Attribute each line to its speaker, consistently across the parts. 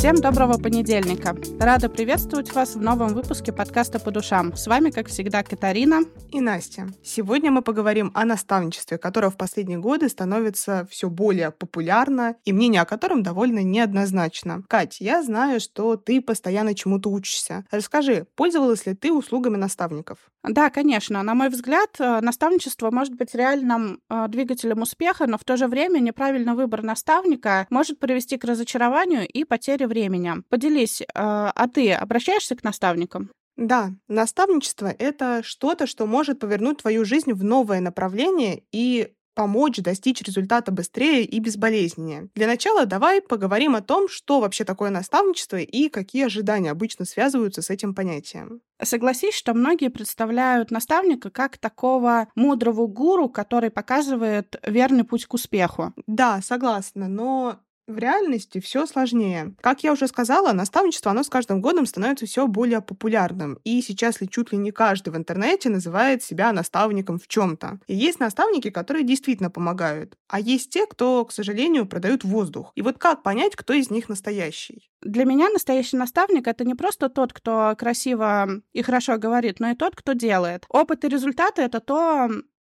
Speaker 1: Всем доброго понедельника. Рада приветствовать вас в новом выпуске подкаста «По душам». С вами, как всегда, Катарина
Speaker 2: и Настя. Сегодня мы поговорим о наставничестве, которое в последние годы становится все более популярно, и мнение о котором довольно неоднозначно. Кать, я знаю, что ты постоянно чему-то учишься. Расскажи, пользовалась ли ты услугами наставников?
Speaker 1: Да, конечно. На мой взгляд, э, наставничество может быть реальным э, двигателем успеха, но в то же время неправильный выбор наставника может привести к разочарованию и потере времени. Поделись, э, а ты обращаешься к наставникам?
Speaker 2: Да, наставничество — это что-то, что может повернуть твою жизнь в новое направление и помочь достичь результата быстрее и безболезненнее. Для начала давай поговорим о том, что вообще такое наставничество и какие ожидания обычно связываются с этим понятием.
Speaker 1: Согласись, что многие представляют наставника как такого мудрого гуру, который показывает верный путь к успеху.
Speaker 2: Да, согласна, но в реальности все сложнее. Как я уже сказала, наставничество, оно с каждым годом становится все более популярным. И сейчас ли чуть ли не каждый в интернете называет себя наставником в чем-то. И есть наставники, которые действительно помогают. А есть те, кто, к сожалению, продают воздух. И вот как понять, кто из них настоящий?
Speaker 1: Для меня настоящий наставник — это не просто тот, кто красиво и хорошо говорит, но и тот, кто делает. Опыт и результаты — это то,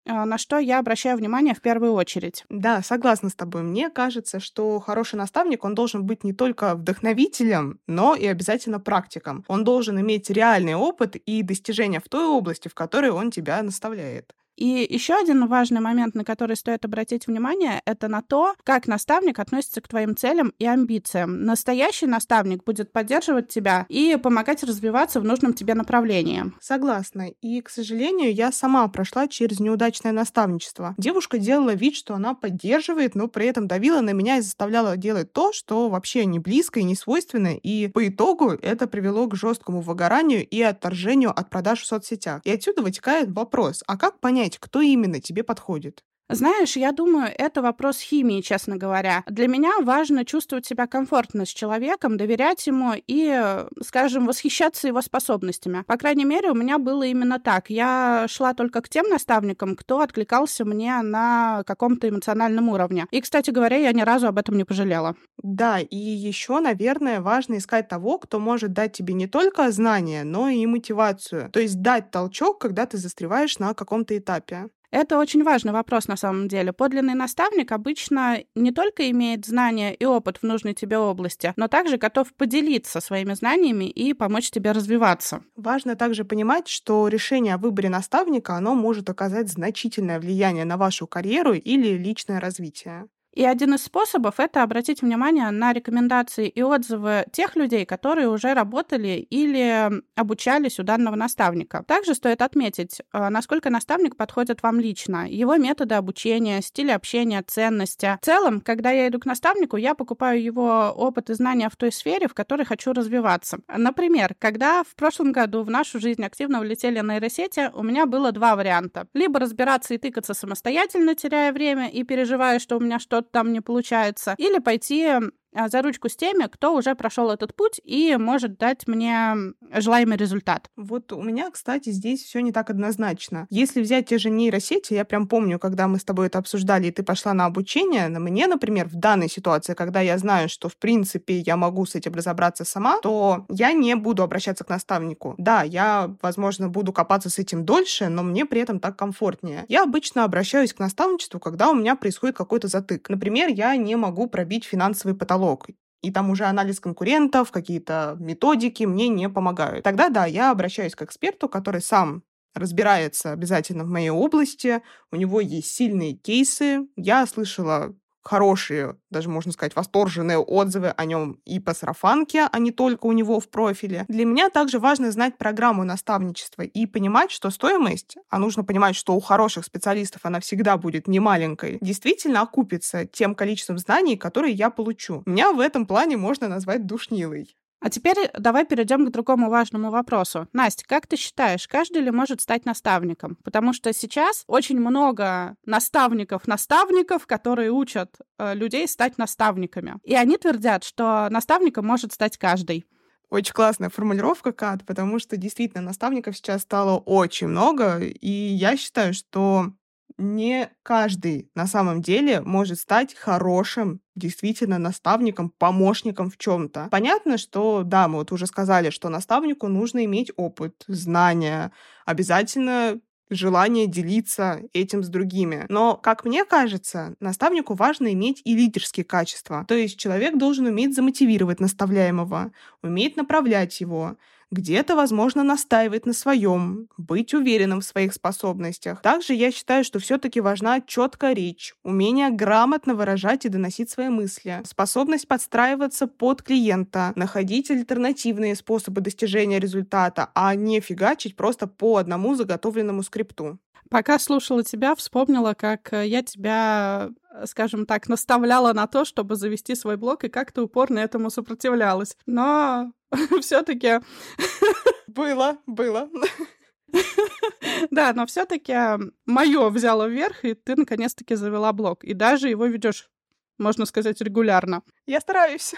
Speaker 1: на что я обращаю внимание в первую очередь.
Speaker 2: Да, согласна с тобой. Мне кажется, что хороший наставник, он должен быть не только вдохновителем, но и обязательно практиком. Он должен иметь реальный опыт и достижения в той области, в которой он тебя наставляет.
Speaker 1: И еще один важный момент, на который стоит обратить внимание, это на то, как наставник относится к твоим целям и амбициям. Настоящий наставник будет поддерживать тебя и помогать развиваться в нужном тебе направлении.
Speaker 2: Согласна. И, к сожалению, я сама прошла через неудачное наставничество. Девушка делала вид, что она поддерживает, но при этом давила на меня и заставляла делать то, что вообще не близко и не свойственно. И по итогу это привело к жесткому выгоранию и отторжению от продаж в соцсетях. И отсюда вытекает вопрос, а как понять, понять, кто именно тебе подходит.
Speaker 1: Знаешь, я думаю, это вопрос химии, честно говоря. Для меня важно чувствовать себя комфортно с человеком, доверять ему и, скажем, восхищаться его способностями. По крайней мере, у меня было именно так. Я шла только к тем наставникам, кто откликался мне на каком-то эмоциональном уровне. И, кстати говоря, я ни разу об этом не пожалела.
Speaker 2: Да, и еще, наверное, важно искать того, кто может дать тебе не только знания, но и мотивацию. То есть дать толчок, когда ты застреваешь на каком-то этапе.
Speaker 1: Это очень важный вопрос на самом деле. Подлинный наставник обычно не только имеет знания и опыт в нужной тебе области, но также готов поделиться своими знаниями и помочь тебе развиваться.
Speaker 2: Важно также понимать, что решение о выборе наставника, оно может оказать значительное влияние на вашу карьеру или личное развитие.
Speaker 1: И один из способов — это обратить внимание на рекомендации и отзывы тех людей, которые уже работали или обучались у данного наставника. Также стоит отметить, э, насколько наставник подходит вам лично, его методы обучения, стиль общения, ценности. В целом, когда я иду к наставнику, я покупаю его опыт и знания в той сфере, в которой хочу развиваться. Например, когда в прошлом году в нашу жизнь активно влетели нейросети, у меня было два варианта. Либо разбираться и тыкаться самостоятельно, теряя время и переживая, что у меня что-то что-то там не получается, или пойти за ручку с теми, кто уже прошел этот путь и может дать мне желаемый результат.
Speaker 2: Вот у меня, кстати, здесь все не так однозначно. Если взять те же нейросети, я прям помню, когда мы с тобой это обсуждали, и ты пошла на обучение, на мне, например, в данной ситуации, когда я знаю, что, в принципе, я могу с этим разобраться сама, то я не буду обращаться к наставнику. Да, я, возможно, буду копаться с этим дольше, но мне при этом так комфортнее. Я обычно обращаюсь к наставничеству, когда у меня происходит какой-то затык. Например, я не могу пробить финансовый потолок потолок. И там уже анализ конкурентов, какие-то методики мне не помогают. Тогда да, я обращаюсь к эксперту, который сам разбирается обязательно в моей области, у него есть сильные кейсы. Я слышала хорошие, даже можно сказать, восторженные отзывы о нем и по сарафанке, а не только у него в профиле. Для меня также важно знать программу наставничества и понимать, что стоимость, а нужно понимать, что у хороших специалистов она всегда будет не маленькой, действительно окупится тем количеством знаний, которые я получу. Меня в этом плане можно назвать душнилой.
Speaker 1: А теперь давай перейдем к другому важному вопросу. Настя, как ты считаешь, каждый ли может стать наставником? Потому что сейчас очень много наставников-наставников, которые учат э, людей стать наставниками. И они твердят, что наставником может стать каждый.
Speaker 2: Очень классная формулировка, Кат, потому что действительно наставников сейчас стало очень много, и я считаю, что не каждый на самом деле может стать хорошим действительно наставником, помощником в чем-то. Понятно, что, да, мы вот уже сказали, что наставнику нужно иметь опыт, знания, обязательно желание делиться этим с другими. Но, как мне кажется, наставнику важно иметь и лидерские качества. То есть человек должен уметь замотивировать наставляемого, уметь направлять его, где-то, возможно, настаивать на своем, быть уверенным в своих способностях. Также я считаю, что все-таки важна четкая речь, умение грамотно выражать и доносить свои мысли, способность подстраиваться под клиента, находить альтернативные способы достижения результата, а не фигачить просто по одному заготовленному скрипту.
Speaker 1: Пока слушала тебя, вспомнила, как э, я тебя, э, скажем так, наставляла на то, чтобы завести свой блог, и как ты упорно этому сопротивлялась. Но все-таки...
Speaker 2: Было, было.
Speaker 1: Да, но все-таки мое взяло вверх, и ты наконец-таки завела блог. И даже его ведешь, можно сказать, регулярно.
Speaker 2: Я стараюсь.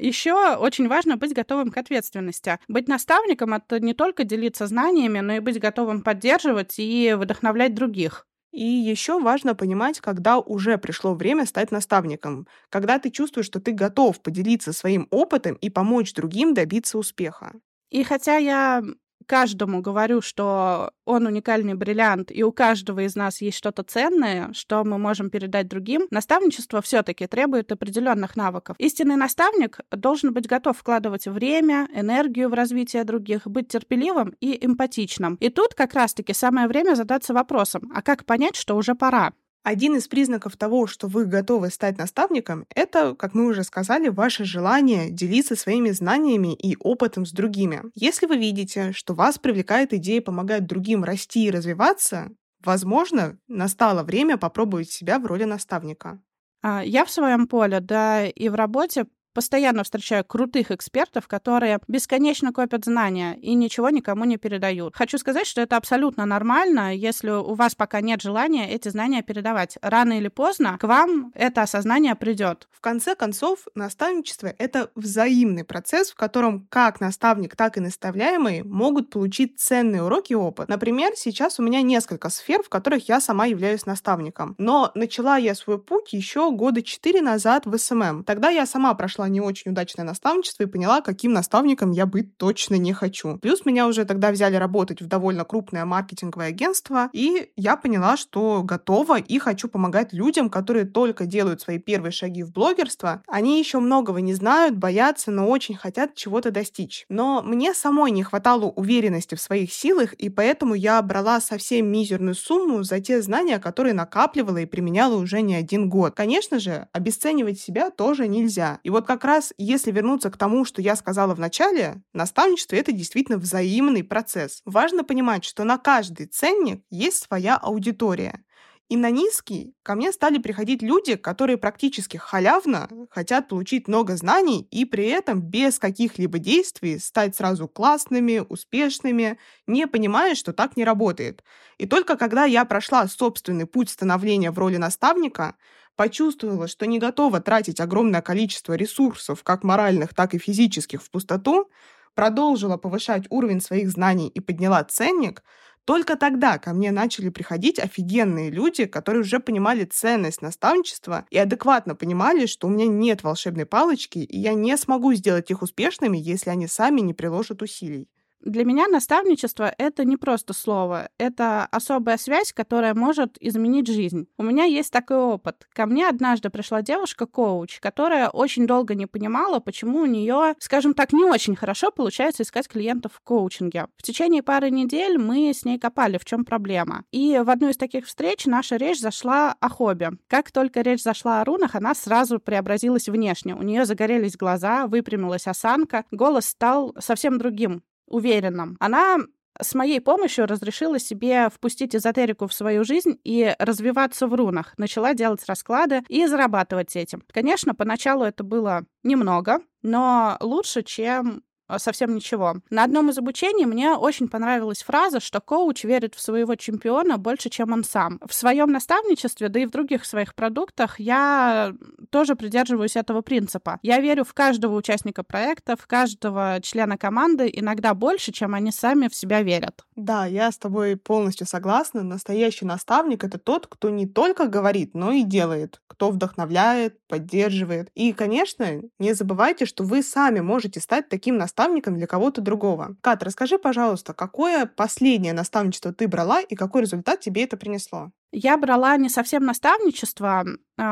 Speaker 1: Еще очень важно быть готовым к ответственности. Быть наставником — это не только делиться знаниями, но и быть готовым поддерживать и вдохновлять других.
Speaker 2: И еще важно понимать, когда уже пришло время стать наставником, когда ты чувствуешь, что ты готов поделиться своим опытом и помочь другим добиться успеха.
Speaker 1: И хотя я каждому говорю, что он уникальный бриллиант, и у каждого из нас есть что-то ценное, что мы можем передать другим, наставничество все-таки требует определенных навыков. Истинный наставник должен быть готов вкладывать время, энергию в развитие других, быть терпеливым и эмпатичным. И тут как раз-таки самое время задаться вопросом, а как понять, что уже пора?
Speaker 2: Один из признаков того, что вы готовы стать наставником, это, как мы уже сказали, ваше желание делиться своими знаниями и опытом с другими. Если вы видите, что вас привлекает идея помогать другим расти и развиваться, возможно, настало время попробовать себя в роли наставника.
Speaker 1: А, я в своем поле, да, и в работе постоянно встречаю крутых экспертов, которые бесконечно копят знания и ничего никому не передают. Хочу сказать, что это абсолютно нормально, если у вас пока нет желания эти знания передавать. Рано или поздно к вам это осознание придет.
Speaker 2: В конце концов, наставничество — это взаимный процесс, в котором как наставник, так и наставляемые могут получить ценные уроки и опыт. Например, сейчас у меня несколько сфер, в которых я сама являюсь наставником. Но начала я свой путь еще года четыре назад в SMM. Тогда я сама прошла не очень удачное наставничество и поняла, каким наставником я быть точно не хочу. Плюс меня уже тогда взяли работать в довольно крупное маркетинговое агентство, и я поняла, что готова и хочу помогать людям, которые только делают свои первые шаги в блогерство. Они еще многого не знают, боятся, но очень хотят чего-то достичь. Но мне самой не хватало уверенности в своих силах, и поэтому я брала совсем мизерную сумму за те знания, которые накапливала и применяла уже не один год. Конечно же, обесценивать себя тоже нельзя. И вот как раз, если вернуться к тому, что я сказала в начале, наставничество — это действительно взаимный процесс. Важно понимать, что на каждый ценник есть своя аудитория. И на низкий ко мне стали приходить люди, которые практически халявно хотят получить много знаний и при этом без каких-либо действий стать сразу классными, успешными, не понимая, что так не работает. И только когда я прошла собственный путь становления в роли наставника, почувствовала, что не готова тратить огромное количество ресурсов, как моральных, так и физических, в пустоту, продолжила повышать уровень своих знаний и подняла ценник, только тогда ко мне начали приходить офигенные люди, которые уже понимали ценность наставничества и адекватно понимали, что у меня нет волшебной палочки, и я не смогу сделать их успешными, если они сами не приложат усилий.
Speaker 1: Для меня наставничество — это не просто слово, это особая связь, которая может изменить жизнь. У меня есть такой опыт. Ко мне однажды пришла девушка-коуч, которая очень долго не понимала, почему у нее, скажем так, не очень хорошо получается искать клиентов в коучинге. В течение пары недель мы с ней копали, в чем проблема. И в одну из таких встреч наша речь зашла о хобби. Как только речь зашла о рунах, она сразу преобразилась внешне. У нее загорелись глаза, выпрямилась осанка, голос стал совсем другим уверенном. Она с моей помощью разрешила себе впустить эзотерику в свою жизнь и развиваться в рунах. Начала делать расклады и зарабатывать этим. Конечно, поначалу это было немного, но лучше, чем совсем ничего. На одном из обучений мне очень понравилась фраза, что коуч верит в своего чемпиона больше, чем он сам. В своем наставничестве, да и в других своих продуктах я тоже придерживаюсь этого принципа. Я верю в каждого участника проекта, в каждого члена команды, иногда больше, чем они сами в себя верят.
Speaker 2: Да, я с тобой полностью согласна. Настоящий наставник — это тот, кто не только говорит, но и делает, кто вдохновляет, поддерживает. И, конечно, не забывайте, что вы сами можете стать таким наставником для кого-то другого. Кат, расскажи, пожалуйста, какое последнее наставничество ты брала и какой результат тебе это принесло?
Speaker 1: Я брала не совсем наставничество,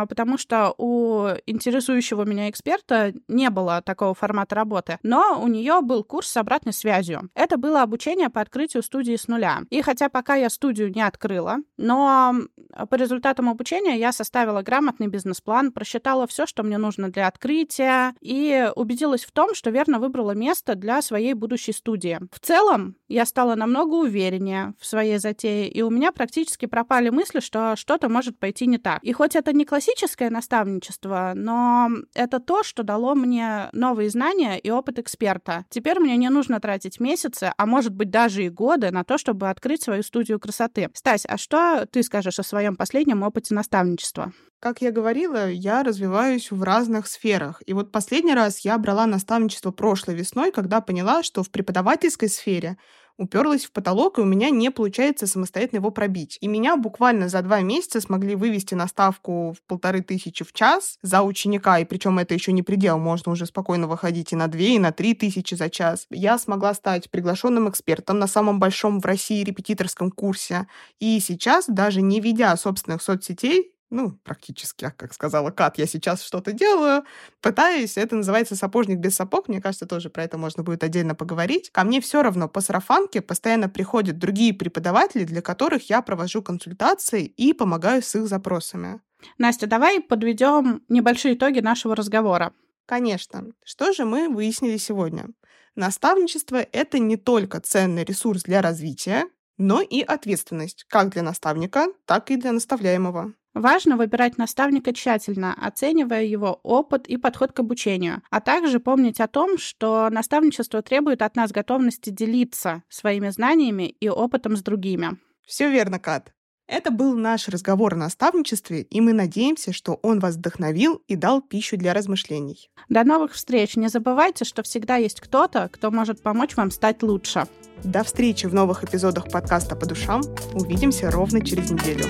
Speaker 1: потому что у интересующего меня эксперта не было такого формата работы, но у нее был курс с обратной связью. Это было обучение по открытию студии с нуля. И хотя пока я студию не открыла, но по результатам обучения я составила грамотный бизнес-план, просчитала все, что мне нужно для открытия, и убедилась в том, что верно выбрала место для своей будущей студии. В целом, я стала намного увереннее в своей затее, и у меня практически пропали мысли, что что-то может пойти не так. И хоть это не классическое наставничество, но это то, что дало мне новые знания и опыт эксперта. Теперь мне не нужно тратить месяцы, а может быть даже и годы на то, чтобы открыть свою студию красоты. Стась, а что ты скажешь о своем последнем опыте наставничества?
Speaker 2: Как я говорила, я развиваюсь в разных сферах. И вот последний раз я брала наставничество прошлой весной, когда поняла, что в преподавательской сфере уперлась в потолок, и у меня не получается самостоятельно его пробить. И меня буквально за два месяца смогли вывести на ставку в полторы тысячи в час за ученика, и причем это еще не предел, можно уже спокойно выходить и на две, и на три тысячи за час. Я смогла стать приглашенным экспертом на самом большом в России репетиторском курсе. И сейчас, даже не ведя собственных соцсетей, ну, практически, как сказала Кат, я сейчас что-то делаю, пытаюсь, это называется сапожник без сапог, мне кажется, тоже про это можно будет отдельно поговорить. Ко мне все равно по сарафанке постоянно приходят другие преподаватели, для которых я провожу консультации и помогаю с их запросами.
Speaker 1: Настя, давай подведем небольшие итоги нашего разговора.
Speaker 2: Конечно. Что же мы выяснили сегодня? Наставничество — это не только ценный ресурс для развития, но и ответственность как для наставника, так и для наставляемого.
Speaker 1: Важно выбирать наставника тщательно, оценивая его опыт и подход к обучению, а также помнить о том, что наставничество требует от нас готовности делиться своими знаниями и опытом с другими.
Speaker 2: Все верно, Кат. Это был наш разговор о наставничестве, и мы надеемся, что он вас вдохновил и дал пищу для размышлений.
Speaker 1: До новых встреч! Не забывайте, что всегда есть кто-то, кто может помочь вам стать лучше.
Speaker 2: До встречи в новых эпизодах подкаста «По душам». Увидимся ровно через неделю.